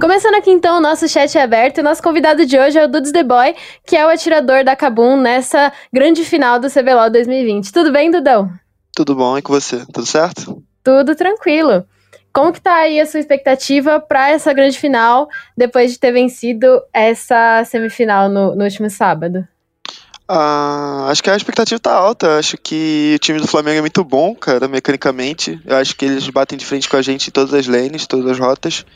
Começando aqui então o nosso chat é aberto, e nosso convidado de hoje é o Dudes The Boy, que é o atirador da Kabum nessa grande final do CBLOL 2020. Tudo bem, Dudão? Tudo bom, e com você? Tudo certo? Tudo tranquilo. Como que tá aí a sua expectativa para essa grande final, depois de ter vencido essa semifinal no, no último sábado? Ah, acho que a expectativa tá alta. Acho que o time do Flamengo é muito bom, cara, mecanicamente. Eu acho que eles batem de frente com a gente em todas as lanes, todas as rotas.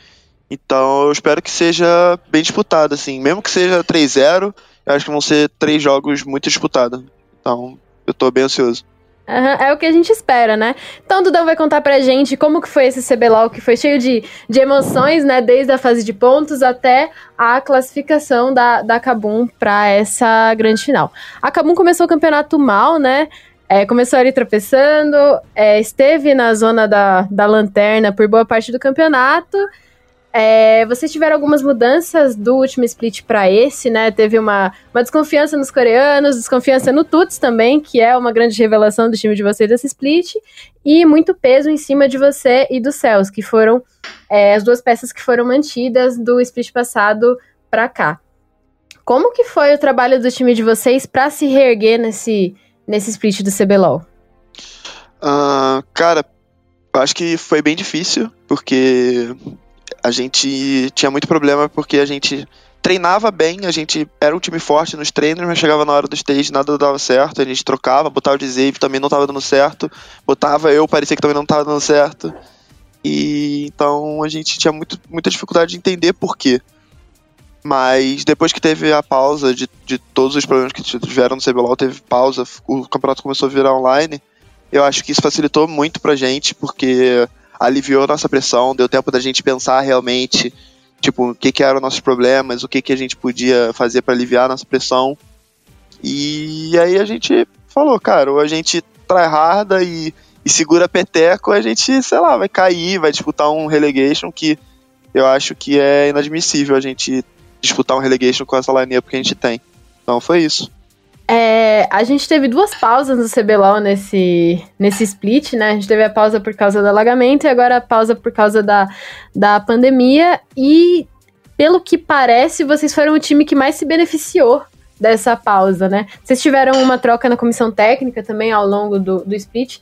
Então eu espero que seja bem disputado, assim. Mesmo que seja 3-0, eu acho que vão ser três jogos muito disputados. Então eu tô bem ansioso. Uhum, é o que a gente espera, né? Então, Dudão vai contar pra gente como que foi esse CBLOL, que foi cheio de, de emoções, né? Desde a fase de pontos até a classificação da, da Kabum pra essa grande final. A Kabum começou o campeonato mal, né? É, começou ali tropeçando, é, esteve na zona da, da lanterna por boa parte do campeonato é, vocês tiveram algumas mudanças do último split para esse, né? Teve uma, uma desconfiança nos coreanos, desconfiança no Tuts também, que é uma grande revelação do time de vocês desse split, e muito peso em cima de você e dos Céus, que foram é, as duas peças que foram mantidas do split passado para cá. Como que foi o trabalho do time de vocês para se reerguer nesse, nesse split do CBLOL? Uh, cara, eu acho que foi bem difícil, porque a gente tinha muito problema porque a gente treinava bem, a gente era um time forte nos treinos, mas chegava na hora do stage nada dava certo, a gente trocava, botava o Dzave, também não tava dando certo, botava eu, parecia que também não tava dando certo. E então a gente tinha muito, muita dificuldade de entender por quê. Mas depois que teve a pausa de, de todos os problemas que tiveram no CBLOL, teve pausa, o campeonato começou a virar online. Eu acho que isso facilitou muito pra gente, porque aliviou nossa pressão, deu tempo da gente pensar realmente, tipo, o que, que eram nossos problemas, o que, que a gente podia fazer para aliviar nossa pressão. E aí a gente falou, cara, ou a gente tryharda e, e segura peteco, a gente, sei lá, vai cair, vai disputar um relegation que eu acho que é inadmissível a gente disputar um relegation com essa lineup que a gente tem. Então foi isso. É, a gente teve duas pausas no CBLOL nesse, nesse split, né? A gente teve a pausa por causa do alagamento e agora a pausa por causa da, da pandemia. E, pelo que parece, vocês foram o time que mais se beneficiou dessa pausa, né? Vocês tiveram uma troca na comissão técnica também ao longo do, do split.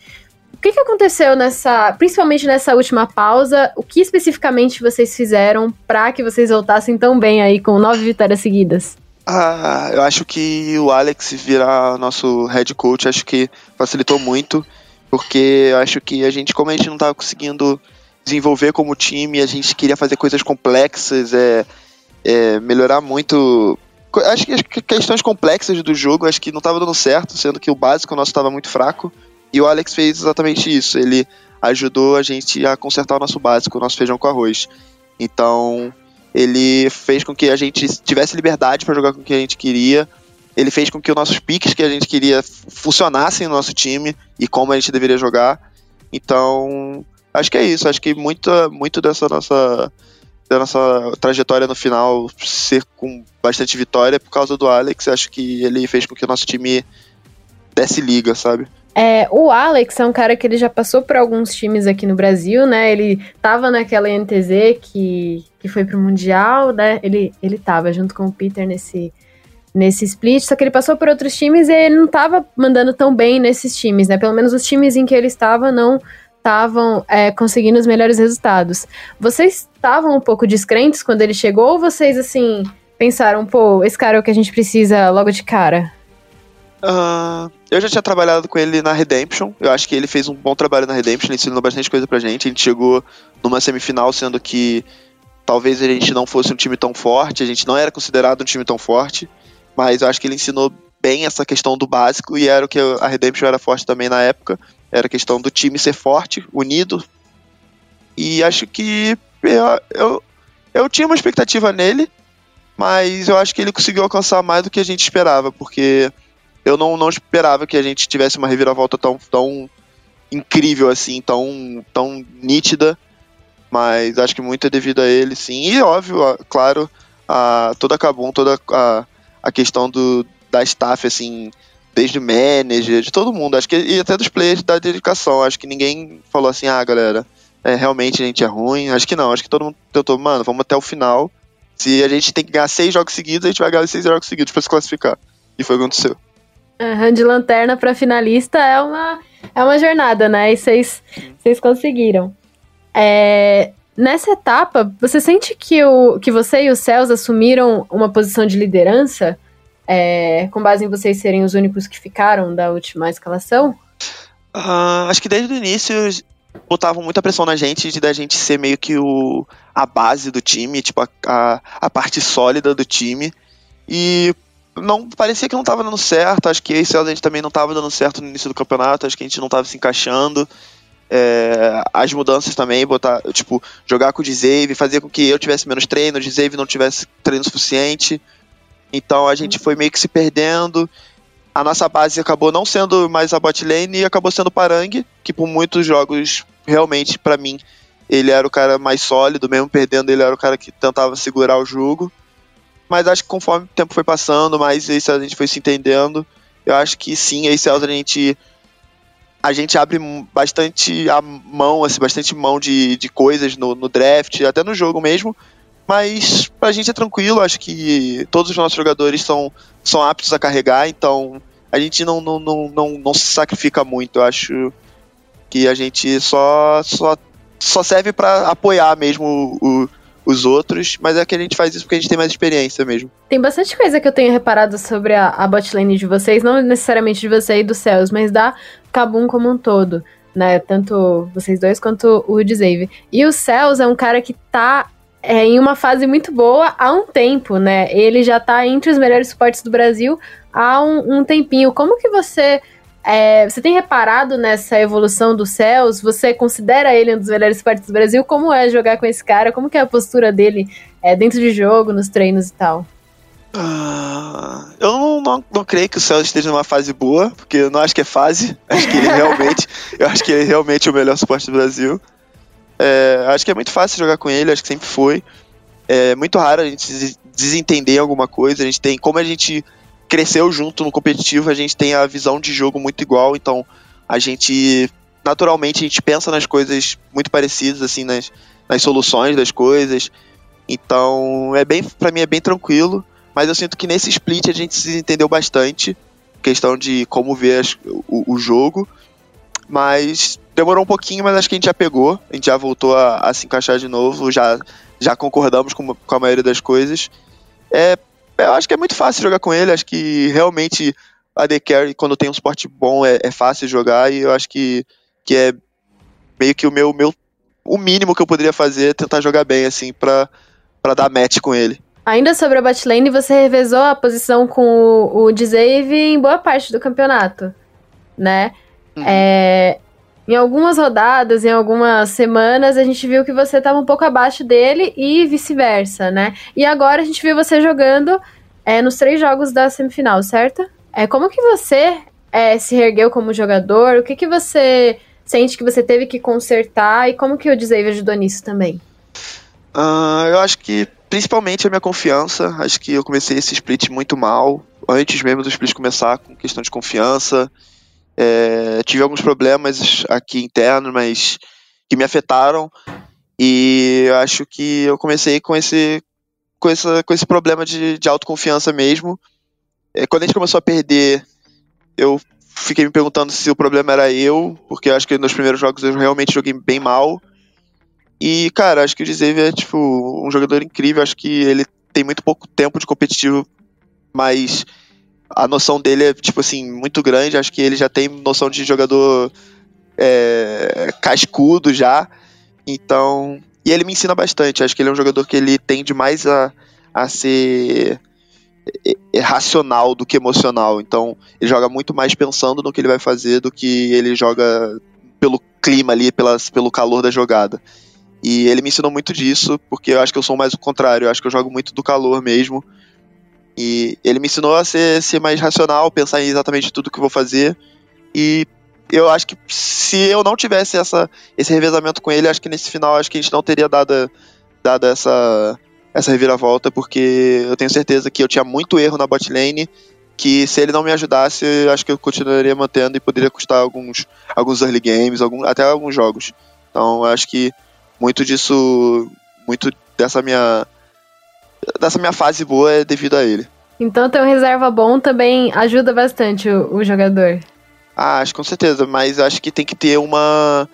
O que, que aconteceu nessa, principalmente nessa última pausa? O que especificamente vocês fizeram para que vocês voltassem tão bem aí com nove vitórias seguidas? Ah, eu acho que o Alex virar nosso head coach, acho que facilitou muito, porque eu acho que a gente, como a gente não estava conseguindo desenvolver como time, a gente queria fazer coisas complexas, é, é melhorar muito. Acho que as questões complexas do jogo, acho que não estava dando certo, sendo que o básico nosso estava muito fraco. E o Alex fez exatamente isso. Ele ajudou a gente a consertar o nosso básico, o nosso feijão com arroz. Então, ele fez com que a gente tivesse liberdade para jogar com o que a gente queria. Ele fez com que os nossos piques que a gente queria funcionassem no nosso time e como a gente deveria jogar. Então, acho que é isso. Acho que muito, muito dessa nossa, da nossa trajetória no final ser com bastante vitória é por causa do Alex. Acho que ele fez com que o nosso time desse liga, sabe? É, o Alex é um cara que ele já passou por alguns times aqui no Brasil, né? Ele tava naquela NTZ que, que foi pro Mundial, né? Ele, ele tava junto com o Peter nesse, nesse split, só que ele passou por outros times e ele não tava mandando tão bem nesses times, né? Pelo menos os times em que ele estava não estavam é, conseguindo os melhores resultados. Vocês estavam um pouco descrentes quando ele chegou ou vocês, assim, pensaram, pô, esse cara é o que a gente precisa logo de cara? Uh, eu já tinha trabalhado com ele na Redemption. Eu acho que ele fez um bom trabalho na Redemption, ensinou bastante coisa pra gente. A gente chegou numa semifinal, sendo que talvez a gente não fosse um time tão forte, a gente não era considerado um time tão forte, mas eu acho que ele ensinou bem essa questão do básico e era o que a Redemption era forte também na época. Era a questão do time ser forte, unido. E acho que eu, eu, eu tinha uma expectativa nele, mas eu acho que ele conseguiu alcançar mais do que a gente esperava, porque eu não, não esperava que a gente tivesse uma reviravolta tão, tão incrível assim, tão, tão nítida. Mas acho que muito é devido a ele, sim. E óbvio, claro, a, toda a Kabum, toda a, a questão do, da staff, assim, desde o manager, de todo mundo. Acho que e até dos players da dedicação. Acho que ninguém falou assim, ah, galera, é, realmente a gente é ruim. Acho que não, acho que todo mundo tentou, mano, vamos até o final. Se a gente tem que ganhar seis jogos seguidos, a gente vai ganhar seis jogos seguidos para se classificar. E foi o que aconteceu. Uhum, de lanterna para finalista é uma, é uma jornada, né? E vocês conseguiram. É, nessa etapa, você sente que, o, que você e os céus assumiram uma posição de liderança? É, com base em vocês serem os únicos que ficaram da última escalação? Uh, acho que desde o início botavam muita pressão na gente de da gente ser meio que o, a base do time, tipo a, a, a parte sólida do time. E não parecia que não estava dando certo. Acho que esse a gente também não estava dando certo no início do campeonato. Acho que a gente não estava se encaixando. É, as mudanças também, botar, tipo, jogar com o Dzave, fazer com que eu tivesse menos treino, o Dzave não tivesse treino suficiente. Então a gente foi meio que se perdendo. A nossa base acabou não sendo mais a bot lane e acabou sendo o Parang, que por muitos jogos, realmente, para mim, ele era o cara mais sólido, mesmo perdendo, ele era o cara que tentava segurar o jogo. Mas acho que conforme o tempo foi passando, mais esse a gente foi se entendendo. Eu acho que sim, esse a gente a gente abre bastante a mão, assim, bastante mão de, de coisas no, no draft, até no jogo mesmo. Mas pra gente é tranquilo, acho que todos os nossos jogadores são, são aptos a carregar, então a gente não, não, não, não, não se sacrifica muito. Eu acho que a gente só, só, só serve para apoiar mesmo o, os outros, mas é que a gente faz isso porque a gente tem mais experiência mesmo. Tem bastante coisa que eu tenho reparado sobre a, a botlane de vocês, não necessariamente de você e do Céus, mas da Kabum como um todo, né? Tanto vocês dois quanto o Dzave. E o Céus é um cara que tá é, em uma fase muito boa há um tempo, né? Ele já tá entre os melhores suportes do Brasil há um, um tempinho. Como que você é, você tem reparado nessa evolução do Céus? Você considera ele um dos melhores esportes do Brasil? Como é jogar com esse cara? Como que é a postura dele é, dentro de jogo, nos treinos e tal? Uh, eu não, não, não, creio que o Céus esteja numa fase boa, porque eu não acho que é fase. Acho que ele realmente, eu acho que ele é realmente o melhor suporte do Brasil. É, acho que é muito fácil jogar com ele, acho que sempre foi. É muito raro a gente desentender alguma coisa. A gente tem como a gente cresceu junto no competitivo, a gente tem a visão de jogo muito igual, então a gente naturalmente a gente pensa nas coisas muito parecidas assim nas, nas soluções das coisas. Então, é bem para mim é bem tranquilo, mas eu sinto que nesse split a gente se entendeu bastante, questão de como ver as, o, o, jogo. Mas demorou um pouquinho, mas acho que a gente já pegou, a gente já voltou a, a se encaixar de novo, já já concordamos com, com a maioria das coisas. É, eu acho que é muito fácil jogar com ele, acho que realmente a The Carry, quando tem um suporte bom, é, é, fácil jogar e eu acho que, que é meio que o meu, meu o mínimo que eu poderia fazer é tentar jogar bem, assim, pra, pra dar match com ele. Ainda sobre a botlane, você revezou a posição com o, o Dzave em boa parte do campeonato, né? Uhum. É, em algumas rodadas, em algumas semanas, a gente viu que você estava um pouco abaixo dele e vice-versa, né? E agora a gente viu você jogando é, nos três jogos da semifinal, certo? É, como que você é, se ergueu como jogador? O que, que você sente que você teve que consertar e como que o Dzave ajudou nisso também? Uh, eu acho que principalmente a minha confiança. Acho que eu comecei esse split muito mal, antes mesmo do split começar, com questão de confiança. É, tive alguns problemas aqui internos, mas que me afetaram. E acho que eu comecei com esse, com esse, com esse problema de, de autoconfiança mesmo. É, quando a gente começou a perder, eu fiquei me perguntando se o problema era eu, porque eu acho que nos primeiros jogos eu realmente joguei bem mal. E, cara, acho que o Dzeve é, tipo, um jogador incrível. Acho que ele tem muito pouco tempo de competitivo, mas a noção dele é, tipo assim, muito grande. Acho que ele já tem noção de jogador é, cascudo já. Então. E ele me ensina bastante. Acho que ele é um jogador que ele tende mais a, a ser racional do que emocional. Então, ele joga muito mais pensando no que ele vai fazer do que ele joga pelo clima ali, pelas, pelo calor da jogada. E ele me ensinou muito disso, porque eu acho que eu sou mais o contrário. Eu acho que eu jogo muito do calor mesmo. E ele me ensinou a ser, ser mais racional, pensar em exatamente tudo que eu vou fazer. E eu acho que se eu não tivesse essa, esse revezamento com ele, acho que nesse final acho que a gente não teria dado, dado essa, essa reviravolta, porque eu tenho certeza que eu tinha muito erro na bot lane, que se ele não me ajudasse, acho que eu continuaria mantendo e poderia custar alguns, alguns early games, algum, até alguns jogos. Então acho que muito disso, muito dessa minha dessa minha fase boa é devido a ele. Então ter um reserva bom também ajuda bastante o, o jogador. Ah, acho com certeza, mas acho que tem que ter uma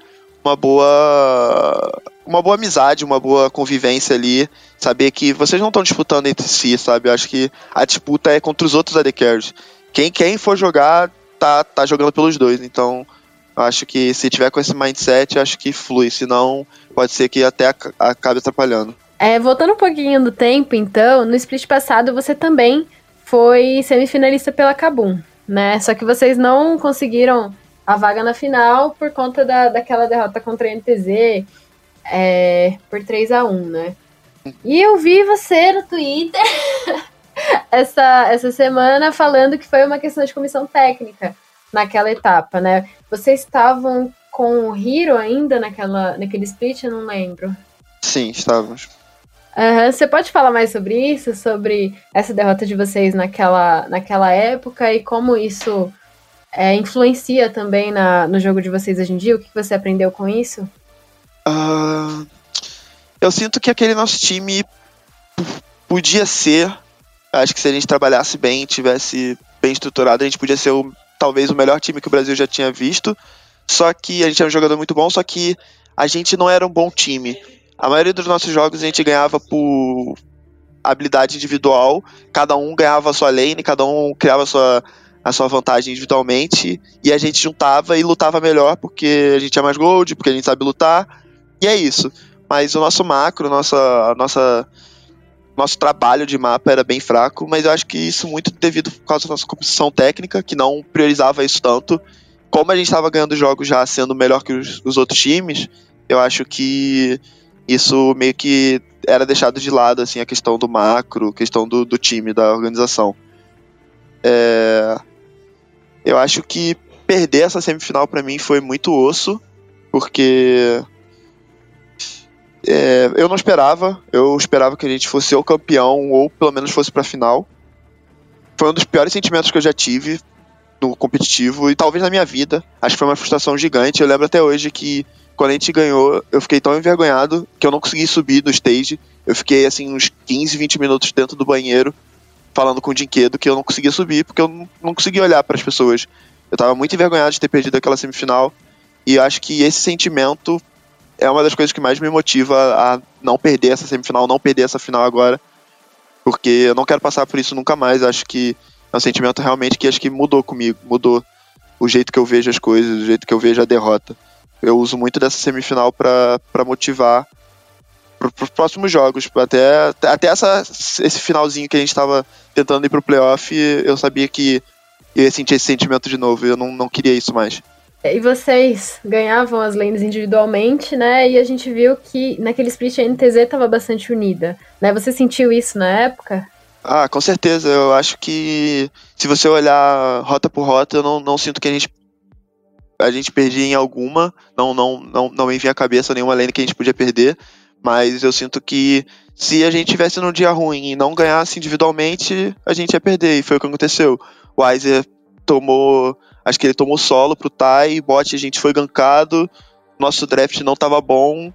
uma boa uma boa amizade, uma boa convivência ali, saber que vocês não estão disputando entre si, sabe? Eu acho que a disputa é contra os outros AD Carries. Quem quem for jogar tá tá jogando pelos dois, então acho que se tiver com esse mindset, acho que flui, senão pode ser que até acabe atrapalhando. É, voltando um pouquinho no tempo, então, no split passado você também foi semifinalista pela Kabum, né? Só que vocês não conseguiram a vaga na final por conta da, daquela derrota contra a NTZ é, por 3 a 1 né? E eu vi você no Twitter essa, essa semana falando que foi uma questão de comissão técnica naquela etapa, né? Vocês estavam com o Hiro ainda naquela, naquele split? Eu não lembro. Sim, estávamos. Uhum. Você pode falar mais sobre isso, sobre essa derrota de vocês naquela, naquela época e como isso é, influencia também na, no jogo de vocês hoje em dia? O que você aprendeu com isso? Uh, eu sinto que aquele nosso time podia ser, acho que se a gente trabalhasse bem, tivesse bem estruturado, a gente podia ser o, talvez o melhor time que o Brasil já tinha visto. Só que a gente era um jogador muito bom, só que a gente não era um bom time. A maioria dos nossos jogos a gente ganhava por habilidade individual, cada um ganhava a sua lane, cada um criava a sua, a sua vantagem individualmente, e a gente juntava e lutava melhor porque a gente é mais gold, porque a gente sabe lutar, e é isso. Mas o nosso macro, nossa, nossa, nosso trabalho de mapa era bem fraco, mas eu acho que isso muito devido por causa da nossa composição técnica, que não priorizava isso tanto. Como a gente estava ganhando jogos já sendo melhor que os, os outros times, eu acho que isso meio que era deixado de lado, assim, a questão do macro, questão do, do time, da organização. É... Eu acho que perder essa semifinal para mim foi muito osso, porque é, eu não esperava, eu esperava que a gente fosse o campeão ou pelo menos fosse pra final. Foi um dos piores sentimentos que eu já tive no competitivo e talvez na minha vida. Acho que foi uma frustração gigante. Eu lembro até hoje que quando a gente ganhou, eu fiquei tão envergonhado que eu não consegui subir no stage. Eu fiquei assim uns 15, 20 minutos dentro do banheiro falando com o Dinquedo que eu não conseguia subir porque eu não, não conseguia olhar para as pessoas. Eu tava muito envergonhado de ter perdido aquela semifinal e acho que esse sentimento é uma das coisas que mais me motiva a não perder essa semifinal, não perder essa final agora, porque eu não quero passar por isso nunca mais. Acho que é um sentimento realmente que acho que mudou comigo, mudou o jeito que eu vejo as coisas, o jeito que eu vejo a derrota eu uso muito dessa semifinal para motivar para os próximos jogos. Até, até essa, esse finalzinho que a gente estava tentando ir pro playoff, eu sabia que eu ia sentir esse sentimento de novo. Eu não, não queria isso mais. E vocês ganhavam as lanes individualmente, né? E a gente viu que naquele split a NTZ estava bastante unida. Né? Você sentiu isso na época? Ah, com certeza. Eu acho que se você olhar rota por rota, eu não, não sinto que a gente a gente perdia em alguma, não, não, não, não me vinha à cabeça nenhuma lane que a gente podia perder, mas eu sinto que se a gente tivesse num dia ruim e não ganhasse individualmente, a gente ia perder, e foi o que aconteceu. O Weiser tomou, acho que ele tomou solo pro Tai, bot a gente foi gankado, nosso draft não tava bom,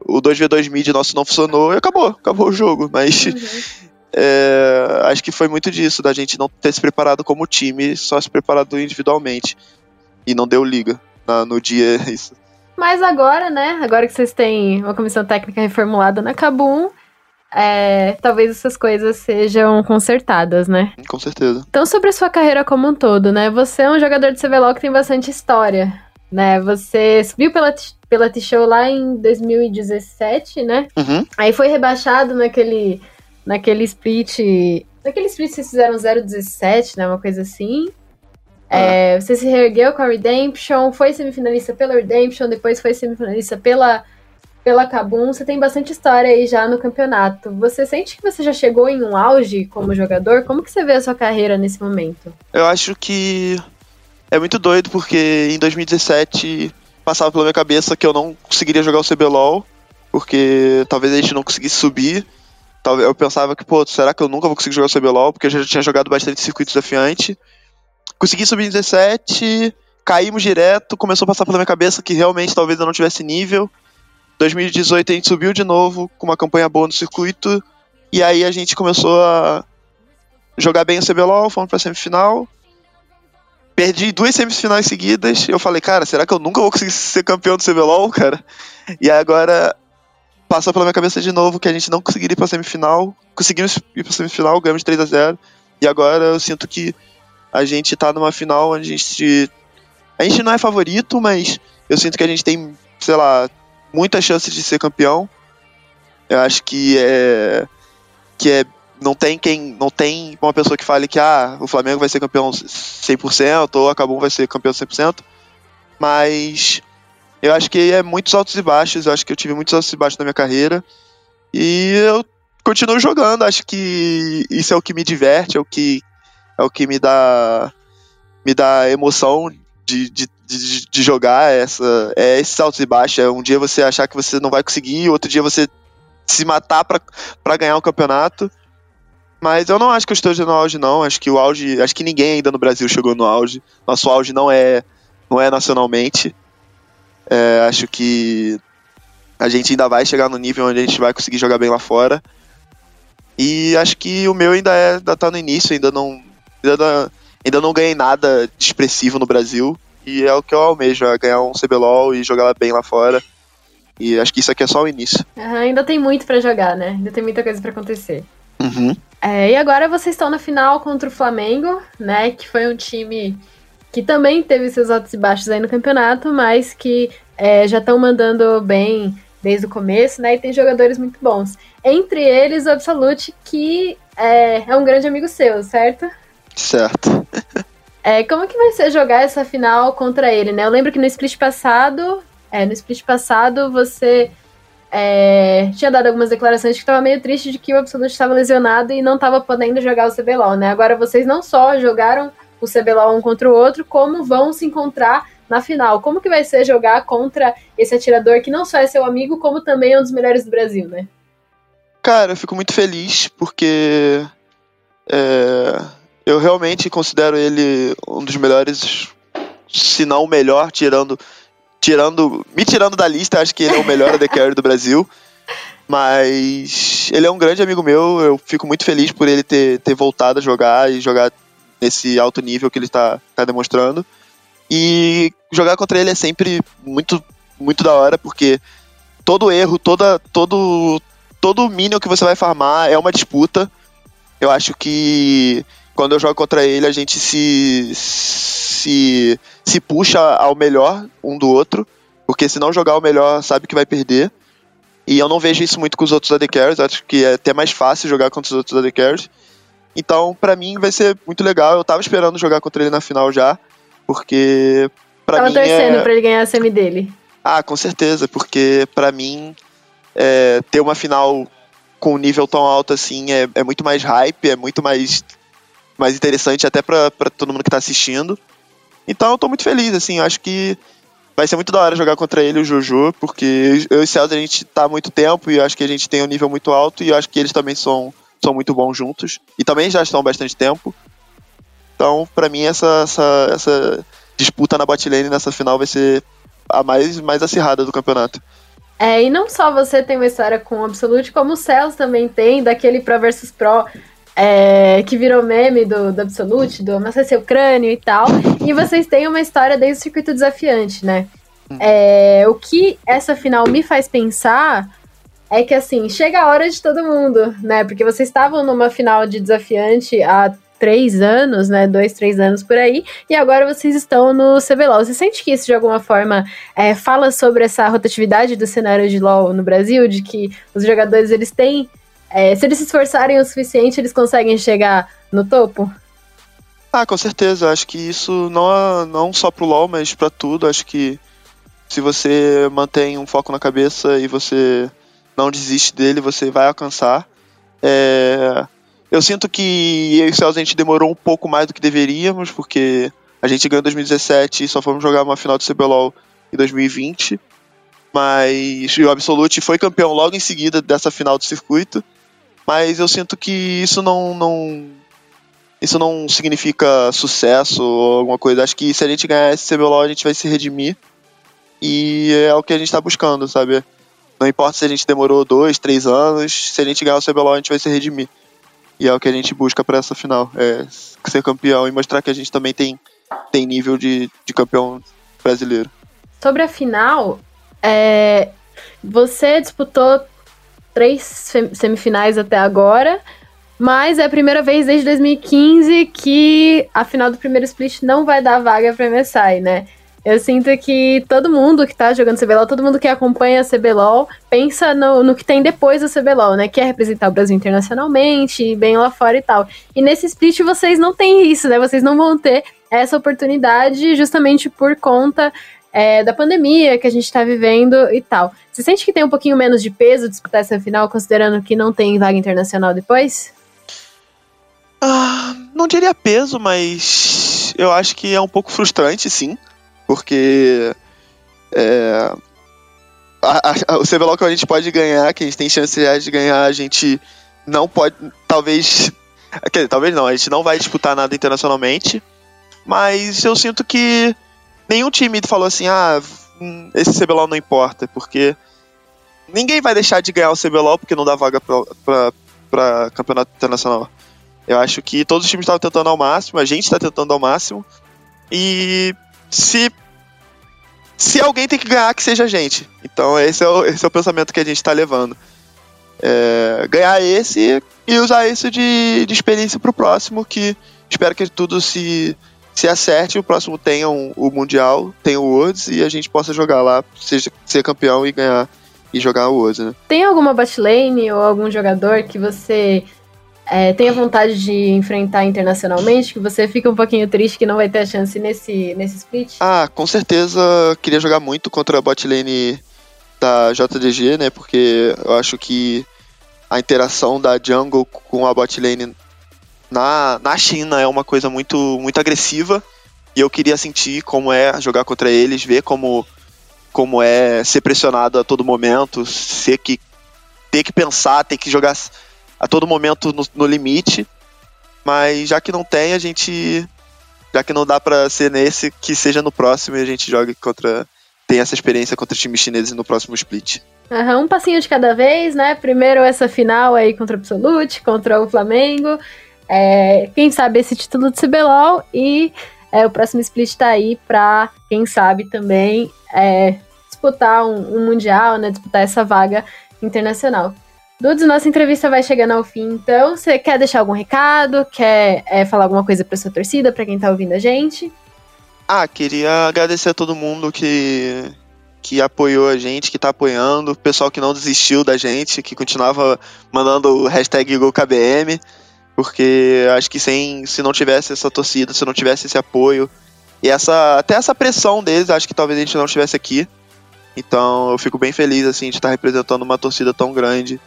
o 2v2 mid nosso não funcionou e acabou, acabou o jogo, mas uhum. é, acho que foi muito disso, da gente não ter se preparado como time, só se preparado individualmente e não deu liga na, no dia isso. Mas agora, né? Agora que vocês têm uma comissão técnica reformulada na Kabum, é, talvez essas coisas sejam consertadas, né? Com certeza. Então, sobre a sua carreira como um todo, né? Você é um jogador de CBLOL que tem bastante história, né? Você subiu pela, pela T-Show lá em 2017, né? Uhum. Aí foi rebaixado naquele, naquele split... Naquele split vocês fizeram 017, né? Uma coisa assim. É, você se reergueu com a Redemption, foi semifinalista pela Redemption, depois foi semifinalista pela, pela Kabum. Você tem bastante história aí já no campeonato. Você sente que você já chegou em um auge como jogador? Como que você vê a sua carreira nesse momento? Eu acho que é muito doido, porque em 2017 passava pela minha cabeça que eu não conseguiria jogar o CBLOL, porque talvez a gente não conseguisse subir. Eu pensava que, pô, será que eu nunca vou conseguir jogar o CBLOL? Porque eu já tinha jogado bastante circuito desafiante. Consegui subir em 17, caímos direto, começou a passar pela minha cabeça que realmente talvez eu não tivesse nível. 2018 a gente subiu de novo com uma campanha boa no circuito. E aí a gente começou a jogar bem o CBLOL, fomos pra semifinal. Perdi duas semifinais seguidas. Eu falei, cara, será que eu nunca vou conseguir ser campeão do CBLOL, cara? E agora passou pela minha cabeça de novo que a gente não conseguiria ir pra semifinal. Conseguimos ir pra semifinal, ganhamos 3 a 0 E agora eu sinto que a gente tá numa final onde a gente. A gente não é favorito, mas eu sinto que a gente tem, sei lá, muitas chances de ser campeão. Eu acho que é. Que é. Não tem quem. Não tem uma pessoa que fale que ah, o Flamengo vai ser campeão 100% ou a Cabum vai ser campeão 100%. Mas eu acho que é muitos altos e baixos. Eu acho que eu tive muitos altos e baixos na minha carreira. E eu continuo jogando. Acho que isso é o que me diverte, é o que, é o que me dá me dá emoção de, de, de, de jogar essa é esses altos e baixos. É um dia você achar que você não vai conseguir, outro dia você se matar para ganhar o um campeonato. Mas eu não acho que eu esteja no auge, não. Acho que o auge. Acho que ninguém ainda no Brasil chegou no auge. Nosso auge não é, não é nacionalmente. É, acho que a gente ainda vai chegar no nível onde a gente vai conseguir jogar bem lá fora. E acho que o meu ainda é, ainda tá no início, ainda não, ainda ainda não ganhei nada expressivo no Brasil. E é o que eu almejo, é ganhar um CBLOL e jogar bem lá fora. E acho que isso aqui é só o início. Uhum, ainda tem muito para jogar, né? Ainda tem muita coisa para acontecer. Uhum. É, e agora vocês estão na final contra o Flamengo, né? Que foi um time que também teve seus altos e baixos aí no campeonato, mas que é, já estão mandando bem desde o começo, né? E tem jogadores muito bons. Entre eles, o Absolute, que é, é um grande amigo seu, certo? Certo. é, como que vai ser jogar essa final contra ele, né? Eu lembro que no split passado, é, no split passado você é, tinha dado algumas declarações que estava meio triste de que o Absolute estava lesionado e não estava podendo jogar o CBLOL, né? Agora vocês não só jogaram o CBLOL um contra o outro, como vão se encontrar na final. Como que vai ser jogar contra esse atirador que não só é seu amigo, como também é um dos melhores do Brasil, né? Cara, eu fico muito feliz porque é, eu realmente considero ele um dos melhores, se não o melhor, tirando, tirando, me tirando da lista, acho que ele é o melhor AD Carry do Brasil. Mas ele é um grande amigo meu, eu fico muito feliz por ele ter, ter voltado a jogar e jogar nesse alto nível que ele está tá demonstrando. E jogar contra ele é sempre muito, muito da hora, porque todo erro, toda, todo, todo minion que você vai farmar é uma disputa. Eu acho que quando eu jogo contra ele, a gente se, se, se puxa ao melhor um do outro, porque se não jogar o melhor, sabe que vai perder. E eu não vejo isso muito com os outros AD Carries, acho que é até mais fácil jogar contra os outros AD Carries. Então, para mim, vai ser muito legal. Eu tava esperando jogar contra ele na final já, porque para mim. Tava torcendo é... pra ele ganhar a semi dele. Ah, com certeza, porque para mim é, ter uma final com um nível tão alto assim é, é muito mais hype, é muito mais, mais interessante até pra todo mundo que tá assistindo. Então eu tô muito feliz, assim, acho que vai ser muito da hora jogar contra ele, o Jojo, porque eu e o Celso a gente tá há muito tempo e acho que a gente tem um nível muito alto e acho que eles também são são muito bons juntos e também já estão há bastante tempo. Então, para mim, essa, essa, essa disputa na botlane nessa final vai ser a mais, mais acirrada do campeonato. É, e não só você tem uma história com o Absolute, como o Celso também tem, daquele Pro versus Pro, é, que virou meme do, do Absolute, do Amassa Seu Crânio e tal. E vocês têm uma história desde o circuito desafiante, né? É, o que essa final me faz pensar é que assim, chega a hora de todo mundo, né? Porque vocês estavam numa final de desafiante há três anos, né? Dois, três anos por aí, e agora vocês estão no CBLOL. Você sente que isso de alguma forma é, fala sobre essa rotatividade do cenário de LoL no Brasil, de que os jogadores eles têm. É, se eles se esforçarem o suficiente, eles conseguem chegar no topo? Ah, com certeza. Acho que isso não, não só pro LoL, mas para tudo. Acho que se você mantém um foco na cabeça e você não desiste dele, você vai alcançar. É, eu sinto que eu e o a gente demorou um pouco mais do que deveríamos, porque a gente ganhou em 2017 e só fomos jogar uma final do CBLOL em 2020. Mas o Absolute foi campeão logo em seguida dessa final do circuito. Mas eu sinto que isso não, não isso não significa sucesso ou alguma coisa. Acho que se a gente ganhar esse CBLOL, a gente vai se redimir. E é o que a gente está buscando, sabe? Não importa se a gente demorou dois, três anos, se a gente ganhar o CBLOL, a gente vai se redimir. E é o que a gente busca para essa final, é ser campeão e mostrar que a gente também tem, tem nível de, de campeão brasileiro. Sobre a final, é, você disputou três semifinais até agora, mas é a primeira vez desde 2015 que a final do primeiro split não vai dar vaga para MSI, né? Eu sinto que todo mundo que tá jogando CBLOL, todo mundo que acompanha a CBLOL, pensa no, no que tem depois do CBLOL, né? Que é representar o Brasil internacionalmente, bem lá fora e tal. E nesse split vocês não têm isso, né? Vocês não vão ter essa oportunidade justamente por conta é, da pandemia que a gente tá vivendo e tal. Você sente que tem um pouquinho menos de peso disputar essa final, considerando que não tem vaga internacional depois? Ah, não diria peso, mas eu acho que é um pouco frustrante, sim porque é, a, a, o CBLOL que a gente pode ganhar, que a gente tem chance de ganhar, a gente não pode, talvez, quer dizer, talvez não, a gente não vai disputar nada internacionalmente, mas eu sinto que nenhum time falou assim, ah, hum, esse CBLOL não importa, porque ninguém vai deixar de ganhar o CBLOL porque não dá vaga para campeonato internacional. Eu acho que todos os times estavam tentando ao máximo, a gente está tentando ao máximo, e se se alguém tem que ganhar, que seja a gente. Então esse é o, esse é o pensamento que a gente está levando. É, ganhar esse e usar isso de, de experiência para o próximo, que espero que tudo se, se acerte, o próximo tenha um, o Mundial, tenha o Worlds e a gente possa jogar lá, seja, ser campeão e ganhar e jogar o Worlds, né? Tem alguma botlane ou algum jogador que você é, tenha vontade de enfrentar internacionalmente, que você fica um pouquinho triste que não vai ter a chance nesse, nesse split? Ah, com certeza queria jogar muito contra a botlane da JDG, né? Porque eu acho que a interação da jungle com a botlane na, na China é uma coisa muito, muito agressiva. E eu queria sentir como é jogar contra eles, ver como, como é ser pressionado a todo momento, ser que ter que pensar, ter que jogar a todo momento no, no limite. Mas já que não tem, a gente. Já que não dá para ser nesse, que seja no próximo e a gente jogue contra. Tem essa experiência contra times chineses no próximo split. Uhum, um passinho de cada vez, né? Primeiro essa final aí contra o Absolute, contra o Flamengo. É, quem sabe esse título de CBLOL e é, o próximo split tá aí pra, quem sabe, também é, disputar um, um Mundial, né? Disputar essa vaga internacional. Dudes, nossa entrevista vai chegando ao fim, então você quer deixar algum recado? Quer é, falar alguma coisa pra sua torcida, pra quem tá ouvindo a gente? Ah, queria agradecer a todo mundo que, que apoiou a gente, que tá apoiando, o pessoal que não desistiu da gente, que continuava mandando o hashtag GolKBM, porque acho que sem, se não tivesse essa torcida, se não tivesse esse apoio, e essa até essa pressão deles, acho que talvez a gente não estivesse aqui. Então eu fico bem feliz assim de estar representando uma torcida tão grande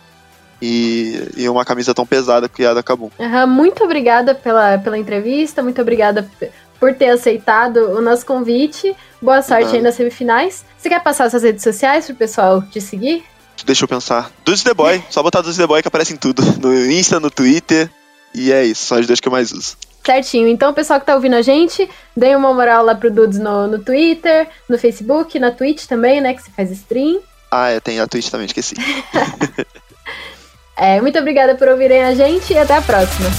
e, e uma camisa tão pesada que é a. Uhum, muito obrigada pela, pela entrevista, muito obrigada por ter aceitado o nosso convite. Boa sorte uhum. aí nas semifinais. Você quer passar suas redes sociais pro pessoal te seguir? Deixa eu pensar. Dudes The Boy, só botar Dudes The Boy que aparece em tudo. No Insta, no Twitter. E é isso, são as duas que eu mais uso. Certinho. Então, o pessoal que tá ouvindo a gente, dê uma moral lá pro Dudes no, no Twitter, no Facebook, na Twitch também, né? Que você faz stream. Ah, é, tem a Twitch também, esqueci. É, muito obrigada por ouvirem a gente e até a próxima.